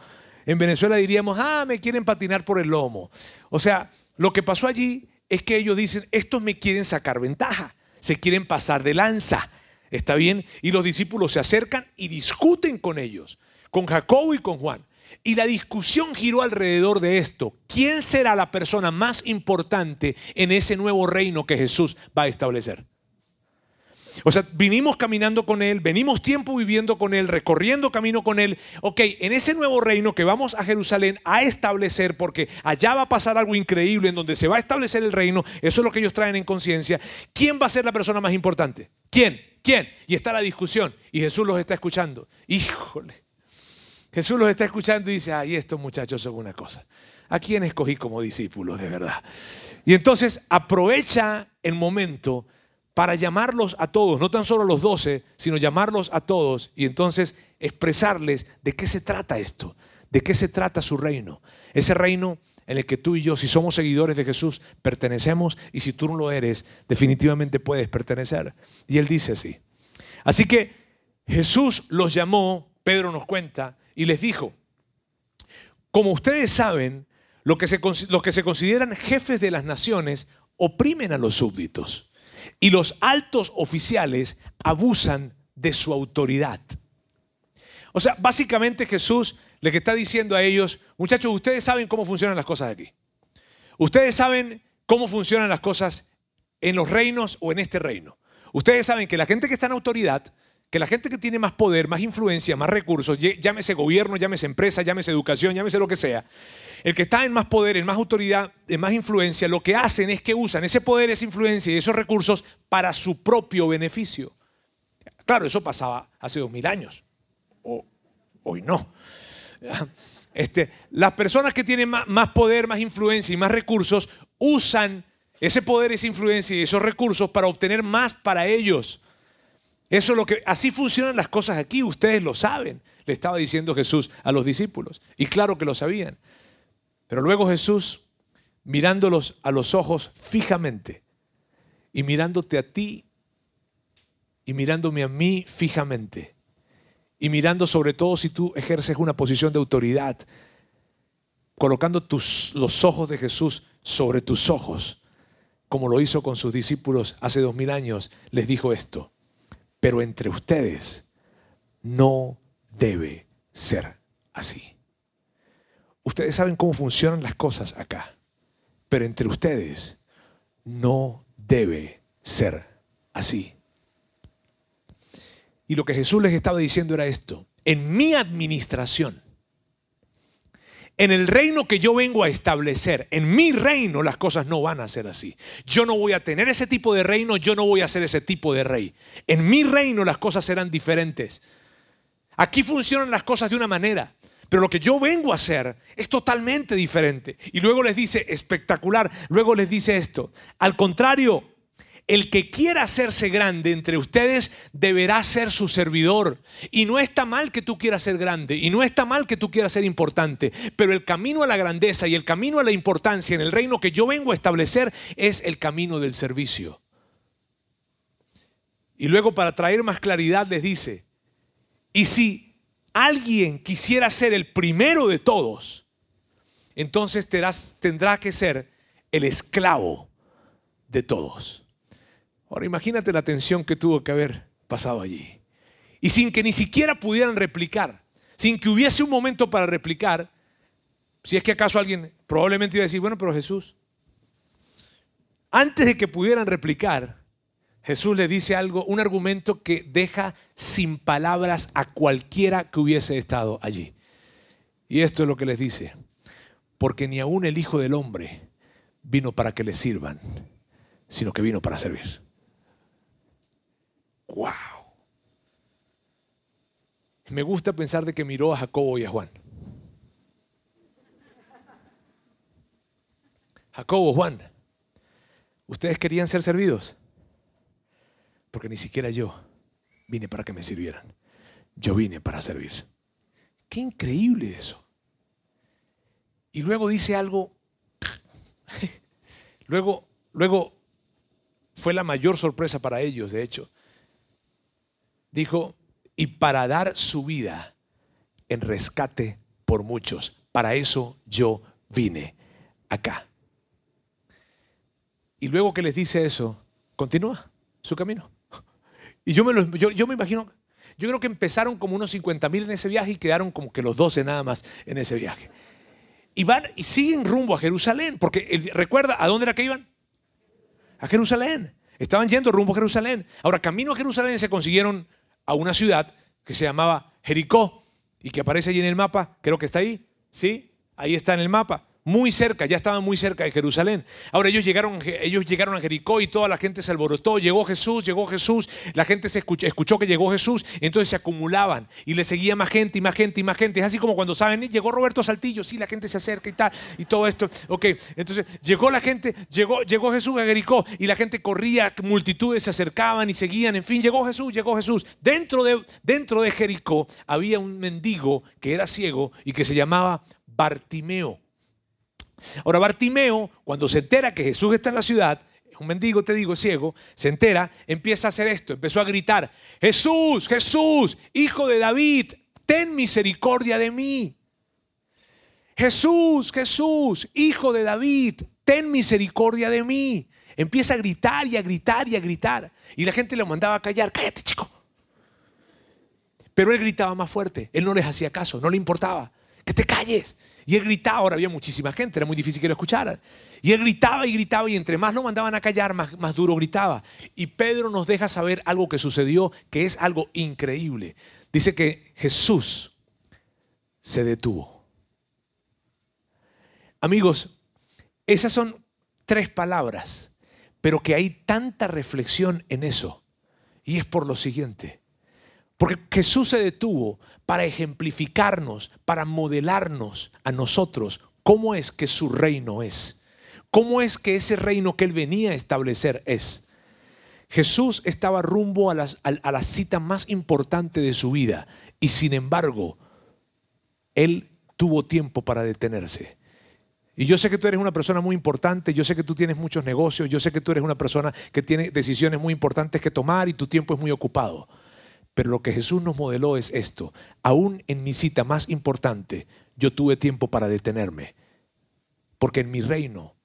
En Venezuela diríamos, ah, me quieren patinar por el lomo. O sea, lo que pasó allí es que ellos dicen, estos me quieren sacar ventaja, se quieren pasar de lanza. ¿Está bien? Y los discípulos se acercan y discuten con ellos, con Jacobo y con Juan. Y la discusión giró alrededor de esto. ¿Quién será la persona más importante en ese nuevo reino que Jesús va a establecer? O sea, vinimos caminando con Él, venimos tiempo viviendo con Él, recorriendo camino con Él. Ok, en ese nuevo reino que vamos a Jerusalén a establecer, porque allá va a pasar algo increíble en donde se va a establecer el reino, eso es lo que ellos traen en conciencia. ¿Quién va a ser la persona más importante? ¿Quién? ¿Quién? Y está la discusión y Jesús los está escuchando. Híjole. Jesús los está escuchando y dice, ay, estos muchachos son una cosa. ¿A quién escogí como discípulos de verdad? Y entonces aprovecha el momento para llamarlos a todos, no tan solo a los doce, sino llamarlos a todos y entonces expresarles de qué se trata esto, de qué se trata su reino. Ese reino en el que tú y yo, si somos seguidores de Jesús, pertenecemos y si tú no lo eres, definitivamente puedes pertenecer. Y él dice así. Así que Jesús los llamó, Pedro nos cuenta, y les dijo, como ustedes saben, los que, se, que se consideran jefes de las naciones oprimen a los súbditos y los altos oficiales abusan de su autoridad. O sea, básicamente Jesús le está diciendo a ellos, muchachos, ustedes saben cómo funcionan las cosas aquí. Ustedes saben cómo funcionan las cosas en los reinos o en este reino. Ustedes saben que la gente que está en autoridad que la gente que tiene más poder, más influencia, más recursos, llámese gobierno, llámese empresa, llámese educación, llámese lo que sea, el que está en más poder, en más autoridad, en más influencia, lo que hacen es que usan ese poder, esa influencia y esos recursos para su propio beneficio. Claro, eso pasaba hace dos mil años. O, hoy no. *laughs* Este, las personas que tienen más, más poder, más influencia y más recursos usan ese poder, esa influencia y esos recursos para obtener más para ellos. Eso es lo que así funcionan las cosas aquí, ustedes lo saben, le estaba diciendo Jesús a los discípulos, y claro que lo sabían. Pero luego Jesús, mirándolos a los ojos fijamente y mirándote a ti y mirándome a mí fijamente y mirando sobre todo si tú ejerces una posición de autoridad, colocando tus, los ojos de Jesús sobre tus ojos, como lo hizo con sus discípulos hace dos mil años, les dijo esto. Pero entre ustedes no debe ser así. Ustedes saben cómo funcionan las cosas acá, pero entre ustedes no debe ser así. Y lo que Jesús les estaba diciendo era esto, en mi administración, en el reino que yo vengo a establecer, en mi reino las cosas no van a ser así. Yo no voy a tener ese tipo de reino, yo no voy a ser ese tipo de rey. En mi reino las cosas serán diferentes. Aquí funcionan las cosas de una manera, pero lo que yo vengo a hacer es totalmente diferente. Y luego les dice, espectacular, luego les dice esto. Al contrario, el que quiera hacerse grande entre ustedes deberá ser su servidor. Y no está mal que tú quieras ser grande, y no está mal que tú quieras ser importante, pero el camino a la grandeza y el camino a la importancia en el reino que yo vengo a establecer es el camino del servicio. Y luego para traer más claridad les dice, y si alguien quisiera ser el primero de todos, entonces tendrá que ser el esclavo de todos. Ahora imagínate la tensión que tuvo que haber pasado allí. Y sin que ni siquiera pudieran replicar, sin que hubiese un momento para replicar, Si es que acaso alguien probablemente iba a decir, bueno, pero Jesús, antes de que pudieran replicar, Jesús le dice algo, un argumento que deja sin palabras a cualquiera que hubiese estado allí. Y esto es lo que les dice, porque ni aún el Hijo del Hombre vino para que le sirvan, sino que vino para servir. ¡Wow! Me gusta pensar de que miró a Jacobo y a Juan. Jacobo, Juan, ¿ustedes querían ser servidos? Porque ni siquiera yo vine para que me sirvieran. Yo vine para servir. Qué increíble eso. Y luego dice algo. *laughs* luego, luego fue la mayor sorpresa para ellos, de hecho. Dijo, y para dar su vida en rescate por muchos. Para eso yo vine acá. Y luego que les dice eso, continúa su camino. Y yo me, lo, yo, me imagino, yo creo que empezaron como unos 50 mil en ese viaje y quedaron como que los 12 nada más en ese viaje. Y van y siguen rumbo a Jerusalén, porque recuerda, ¿a dónde era que iban? A Jerusalén. Estaban yendo rumbo a Jerusalén. Ahora, camino a Jerusalén se consiguieron a una ciudad que se llamaba Jericó y que aparece allí en el mapa, creo que está ahí, ¿sí? Ahí está en el mapa muy cerca, ya estaban muy cerca de Jerusalén. Ahora ellos llegaron, ellos llegaron a Jericó y toda la gente se alborotó. Llegó Jesús, llegó Jesús. La gente se escuchó, escuchó que llegó Jesús, entonces se acumulaban y le seguía más gente y más gente y más gente. Es así como cuando saben, llegó Roberto Saltillo, sí, la gente se acerca y tal, y todo esto. Ok, entonces llegó la gente, llegó, llegó Jesús a Jericó y la gente corría, multitudes se acercaban y seguían. En fin, llegó Jesús, llegó Jesús. Dentro de, dentro de Jericó había un mendigo que era ciego y que se llamaba Bartimeo. Ahora Bartimeo, cuando se entera que Jesús está en la ciudad, un mendigo, te digo, ciego, se entera, empieza a hacer esto, empezó a gritar, Jesús, Jesús, hijo de David, ten misericordia de mí. Jesús, Jesús, hijo de David, ten misericordia de mí. Empieza a gritar y a gritar y a gritar. Y la gente le mandaba a callar, cállate chico. Pero él gritaba más fuerte, él no les hacía caso, no le importaba. Que te calles. Y él gritaba, ahora había muchísima gente, era muy difícil que lo escucharan. Y él gritaba y gritaba y entre más lo mandaban a callar, más, más duro gritaba. Y Pedro nos deja saber algo que sucedió, que es algo increíble. Dice que Jesús se detuvo. Amigos, esas son tres palabras, pero que hay tanta reflexión en eso. Y es por lo siguiente. Porque Jesús se detuvo para ejemplificarnos, para modelarnos a nosotros cómo es que su reino es. ¿Cómo es que ese reino que él venía a establecer es? Jesús estaba rumbo a, la cita más importante de su vida y sin embargo, él tuvo tiempo para detenerse. Y yo sé que tú eres una persona muy importante, yo sé que tú tienes muchos negocios, yo sé que tú eres una persona que tiene decisiones muy importantes que tomar y tu tiempo es muy ocupado. Pero lo que Jesús nos modeló es esto. Aún en mi cita más importante, yo tuve tiempo para detenerme. Porque en mi reino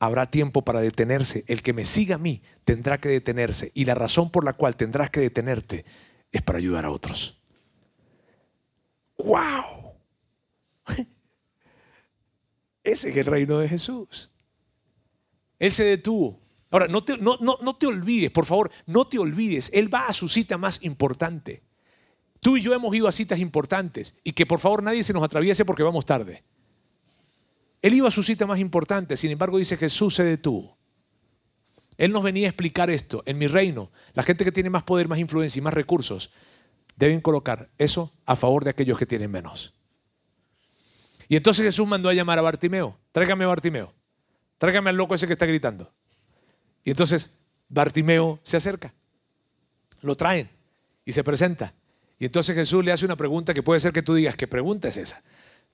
habrá tiempo para detenerse. El que me siga a mí tendrá que detenerse. Y la razón por la cual tendrás que detenerte es para ayudar a otros. ¡Wow! *laughs* Ese es el reino de Jesús. Él se detuvo. Ahora, no te, no, no, te olvides, por favor, no te olvides, Él va a su cita más importante. Tú y yo hemos ido a citas importantes y que por favor nadie se nos atraviese porque vamos tarde. Él iba a su cita más importante, sin embargo dice Jesús se detuvo. Él nos venía a explicar esto. En mi reino, la gente que tiene más poder, más influencia y más recursos, deben colocar eso a favor de aquellos que tienen menos. Y entonces Jesús mandó a llamar a Bartimeo. Tráigame a Bartimeo. Tráigame al loco ese que está gritando. Y entonces Bartimeo se acerca, lo traen y se presenta. Y entonces Jesús le hace una pregunta que puede ser que tú digas, ¿qué pregunta es esa?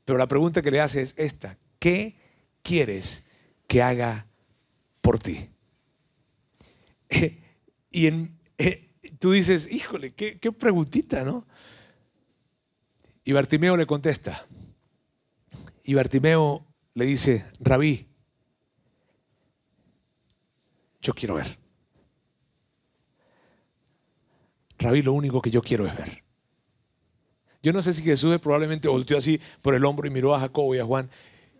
Pero la pregunta que le hace es esta, ¿qué quieres que haga por ti? *laughs* y eh, tú dices, híjole, qué, qué preguntita, ¿no? Y Bartimeo le contesta. Y Bartimeo le dice, rabí, yo quiero ver. Rabí, lo único que yo quiero es ver. Yo no sé si Jesús probablemente volteó así por el hombro y miró a Jacobo y a Juan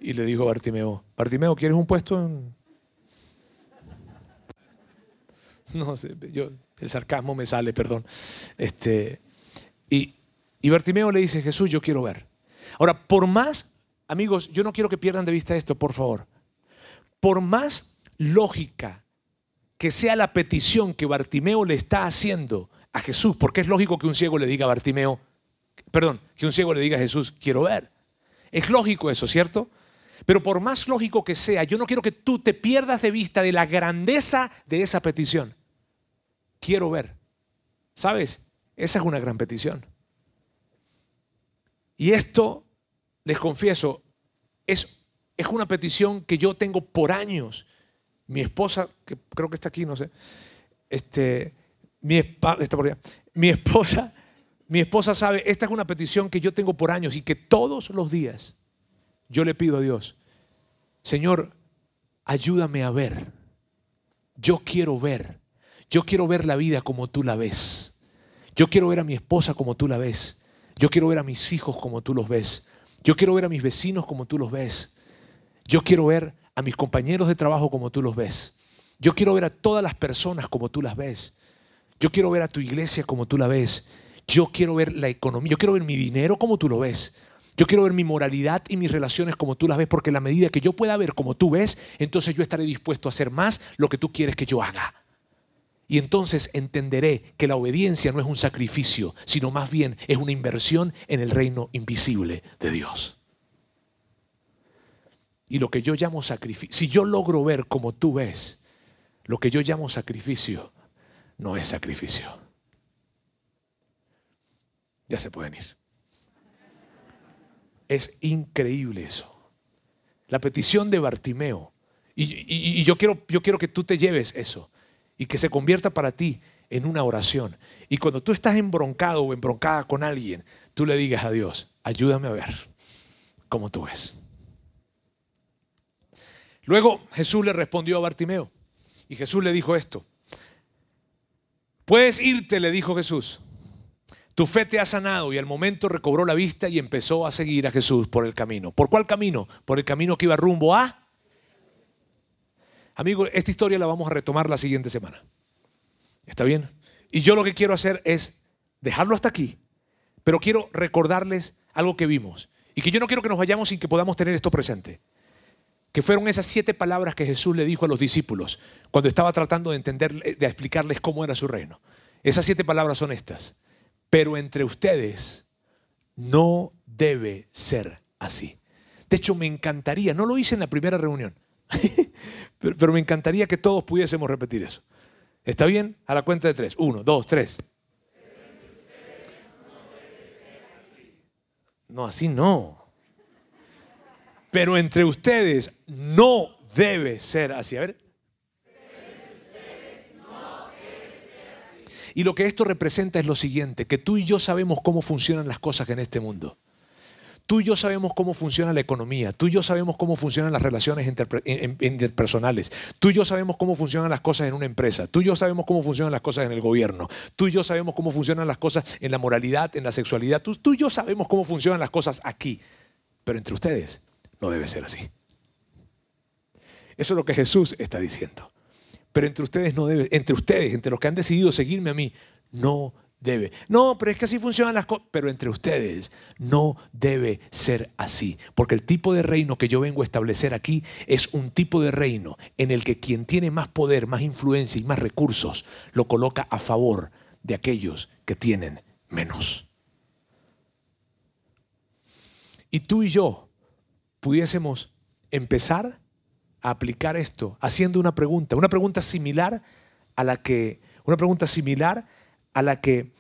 y le dijo a Bartimeo, Bartimeo, ¿quieres un puesto. *laughs* No sé, yo, el sarcasmo me sale, perdón. Este, y, y Bartimeo le dice, Jesús, yo quiero ver. Ahora, por más, amigos, yo no quiero que pierdan de vista esto, por favor. Por más lógica que sea la petición que Bartimeo le está haciendo a Jesús, porque es lógico que un ciego le diga a Bartimeo, perdón, que un ciego le diga a Jesús, quiero ver. Es lógico eso, ¿cierto? Pero por más lógico que sea, yo no quiero que tú te pierdas de vista de la grandeza de esa petición. Quiero ver. ¿Sabes? Esa es una gran petición. Y esto, les confieso, es, es una petición que yo tengo por años. Mi esposa, que creo que está aquí, no sé, este, mi, está por mi esposa, mi esposa sabe, esta es una petición que yo tengo por años y que todos los días yo le pido a Dios, Señor, ayúdame a ver. Yo quiero ver. Yo quiero ver la vida como tú la ves. Yo quiero ver a mi esposa como tú la ves. Yo quiero ver a mis hijos como tú los ves. Yo quiero ver a mis vecinos como tú los ves. Yo quiero ver a mis compañeros de trabajo como tú los ves. Yo quiero ver a todas las personas como tú las ves. Yo quiero ver a tu iglesia como tú la ves. Yo quiero ver la economía. Yo quiero ver mi dinero como tú lo ves. Yo quiero ver mi moralidad y mis relaciones como tú las ves, porque la medida que yo pueda ver como tú ves, entonces yo estaré dispuesto a hacer más lo que tú quieres que yo haga. Y entonces entenderé que la obediencia no es un sacrificio, sino más bien es una inversión en el reino invisible de Dios. Y lo que yo llamo sacrificio, si yo logro ver como tú ves, lo que yo llamo sacrificio no es sacrificio. Ya se pueden ir. Es increíble eso. La petición de Bartimeo. Y, yo, quiero, yo quiero que tú te lleves eso y que se convierta para ti en una oración. Y cuando tú estás embroncado o embroncada con alguien, tú le digas a Dios, ayúdame a ver cómo tú ves. Luego Jesús le respondió a Bartimeo y Jesús le dijo esto. Puedes irte, le dijo Jesús. Tu fe te ha sanado y al momento recobró la vista y empezó a seguir a Jesús por el camino. ¿Por cuál camino? Por el camino que iba rumbo a... Amigo, esta historia la vamos a retomar la siguiente semana. ¿Está bien? Y yo lo que quiero hacer es dejarlo hasta aquí, pero quiero recordarles algo que vimos y que yo no quiero que nos vayamos sin que podamos tener esto presente. Que fueron esas siete palabras que Jesús le dijo a los discípulos cuando estaba tratando de entender, de explicarles cómo era su reino. Esas siete palabras son estas pero entre ustedes no debe ser así. De hecho, me encantaría, no lo hice en la primera reunión, *laughs* pero, me encantaría que todos pudiésemos repetir eso. ¿Está bien? A la cuenta de tres. Uno, dos, tres. No, así no. Pero entre ustedes no debe ser así. A ver. Y lo que esto representa es lo siguiente, que tú y yo sabemos cómo funcionan las cosas en este mundo. Tú y yo sabemos cómo funciona la economía, tú y yo sabemos cómo funcionan las relaciones interpersonales, tú y yo sabemos cómo funcionan las cosas en una empresa, tú y yo sabemos cómo funcionan las cosas en el gobierno, tú y yo sabemos cómo funcionan las cosas en la moralidad, en la sexualidad, tú, tú y yo sabemos cómo funcionan las cosas aquí, pero entre ustedes no debe ser así. Eso es lo que Jesús está diciendo pero entre ustedes no debe, entre ustedes, entre los que han decidido seguirme a mí, no debe. No, pero es que así funcionan las cosas, pero entre ustedes no debe ser así, porque el tipo de reino que yo vengo a establecer aquí es un tipo de reino en el que quien tiene más poder, más influencia y más recursos lo coloca a favor de aquellos que tienen menos. Y tú y yo pudiésemos empezar a aplicar esto haciendo una pregunta, una pregunta similar a la que una pregunta similar a la que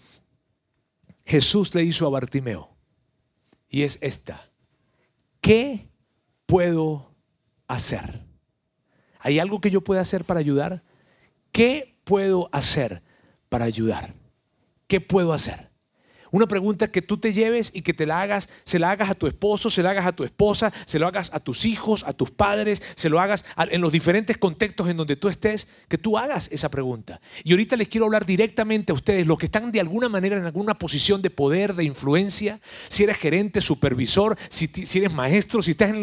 Jesús le hizo a Bartimeo. Y es esta. ¿Qué puedo hacer? ¿Hay algo que yo pueda hacer para ayudar? ¿Qué puedo hacer para ayudar? ¿Qué puedo hacer? Una pregunta que tú te lleves y que te la hagas, se la hagas a tu esposo, se la hagas a tu esposa, se lo hagas a tus hijos, a tus padres, se lo hagas en los diferentes contextos en donde tú estés, que tú hagas esa pregunta. Y ahorita les quiero hablar directamente a ustedes, los que están de alguna manera en alguna posición de poder, de influencia, si eres gerente, supervisor, si, eres maestro, si estás en,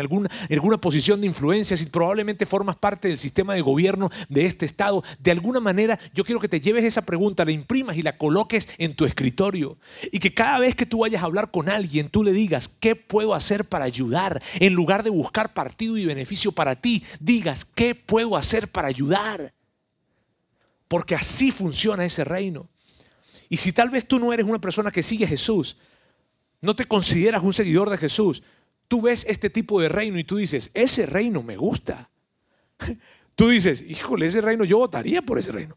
alguna, en alguna posición de influencia, si probablemente formas parte del sistema de gobierno de este estado, de alguna manera yo quiero que te lleves esa pregunta, la imprimas y la coloques en tu escritorio y que cada vez que tú vayas a hablar con alguien, tú le digas, ¿qué puedo hacer para ayudar? En lugar de buscar partido y beneficio para ti, digas, ¿qué puedo hacer para ayudar? Porque así funciona ese reino. Y si tal vez tú no eres una persona que sigue a Jesús, no te consideras un seguidor de Jesús, tú ves este tipo de reino y tú dices, ese reino me gusta. *laughs* Tú dices, híjole, ese reino, yo votaría por ese reino.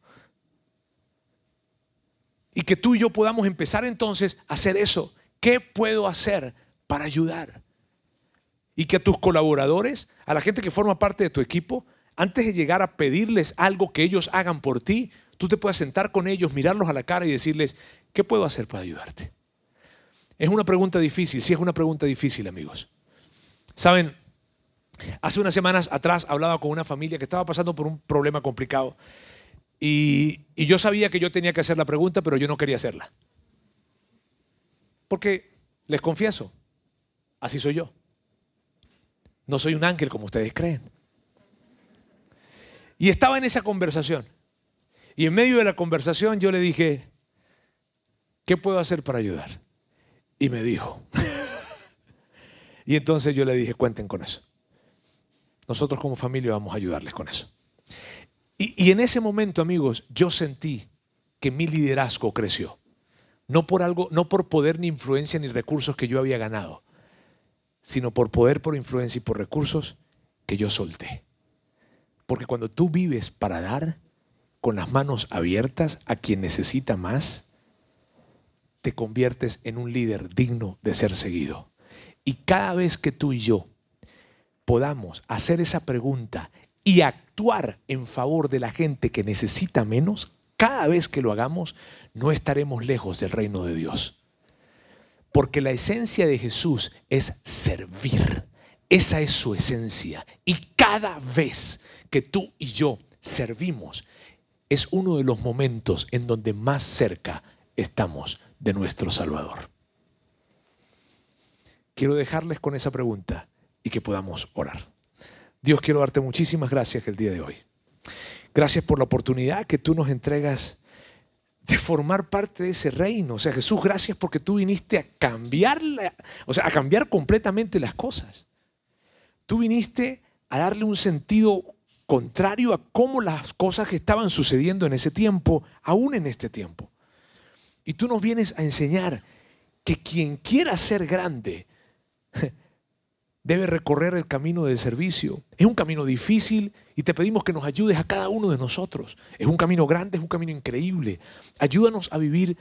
Y que tú y yo podamos empezar entonces a hacer eso. ¿Qué puedo hacer para ayudar? Y que a tus colaboradores, a la gente que forma parte de tu equipo, antes de llegar a pedirles algo que ellos hagan por ti, tú te puedas sentar con ellos, mirarlos a la cara y decirles, ¿qué puedo hacer para ayudarte? Es una pregunta difícil, sí es una pregunta difícil, amigos. Saben, hace unas semanas atrás hablaba con una familia que estaba pasando por un problema complicado y, yo sabía que yo tenía que hacer la pregunta, pero yo no quería hacerla. Porque, les confieso, así soy yo. No soy un ángel como ustedes creen. Y estaba en esa conversación. Y en medio de la conversación yo le dije, ¿qué puedo hacer para ayudar? Y me dijo. *laughs* y entonces yo le dije, cuenten con eso. Nosotros como familia vamos a ayudarles con eso. Y, en ese momento, amigos, yo sentí que mi liderazgo creció. No por algo, no por poder ni influencia ni recursos que yo había ganado, sino por poder, por influencia y por recursos que yo solté. Porque cuando tú vives para dar con las manos abiertas a quien necesita más, te conviertes en un líder digno de ser seguido. Y cada vez que tú y yo podamos hacer esa pregunta y actuar en favor de la gente que necesita menos, cada vez que lo hagamos, no estaremos lejos del reino de Dios. Porque la esencia de Jesús es servir. Esa es su esencia. Y cada vez que tú y yo servimos, es uno de los momentos en donde más cerca estamos de nuestro Salvador. Quiero dejarles con esa pregunta y que podamos orar. Dios, quiero darte muchísimas gracias el día de hoy. Gracias por la oportunidad que tú nos entregas de formar parte de ese reino. O sea, Jesús, gracias porque tú viniste a cambiar, o sea, a cambiar completamente las cosas. Tú viniste a darle un sentido contrario a cómo las cosas que estaban sucediendo en ese tiempo, aún en este tiempo. Y tú nos vienes a enseñar que quien quiera ser grande debe recorrer el camino del servicio. Es un camino difícil y te pedimos que nos ayudes a cada uno de nosotros. Es un camino grande, es un camino increíble. Ayúdanos a vivir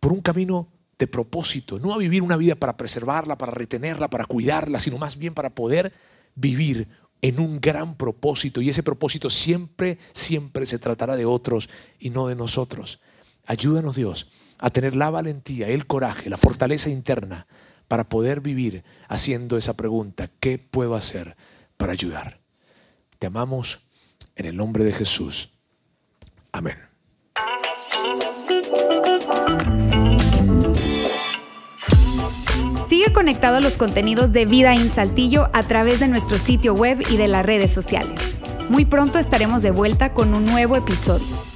por un camino de propósito, no a vivir una vida para preservarla, para retenerla, para cuidarla, sino más bien para poder vivir en un gran propósito. Y ese propósito siempre, siempre se tratará de otros y no de nosotros. Ayúdanos Dios a tener la valentía, el coraje, la fortaleza interna para poder vivir haciendo esa pregunta, ¿qué puedo hacer para ayudar? Te amamos en el nombre de Jesús. Amén. Sigue conectado a los contenidos de Vida en Saltillo a través de nuestro sitio web y de las redes sociales. Muy pronto estaremos de vuelta con un nuevo episodio.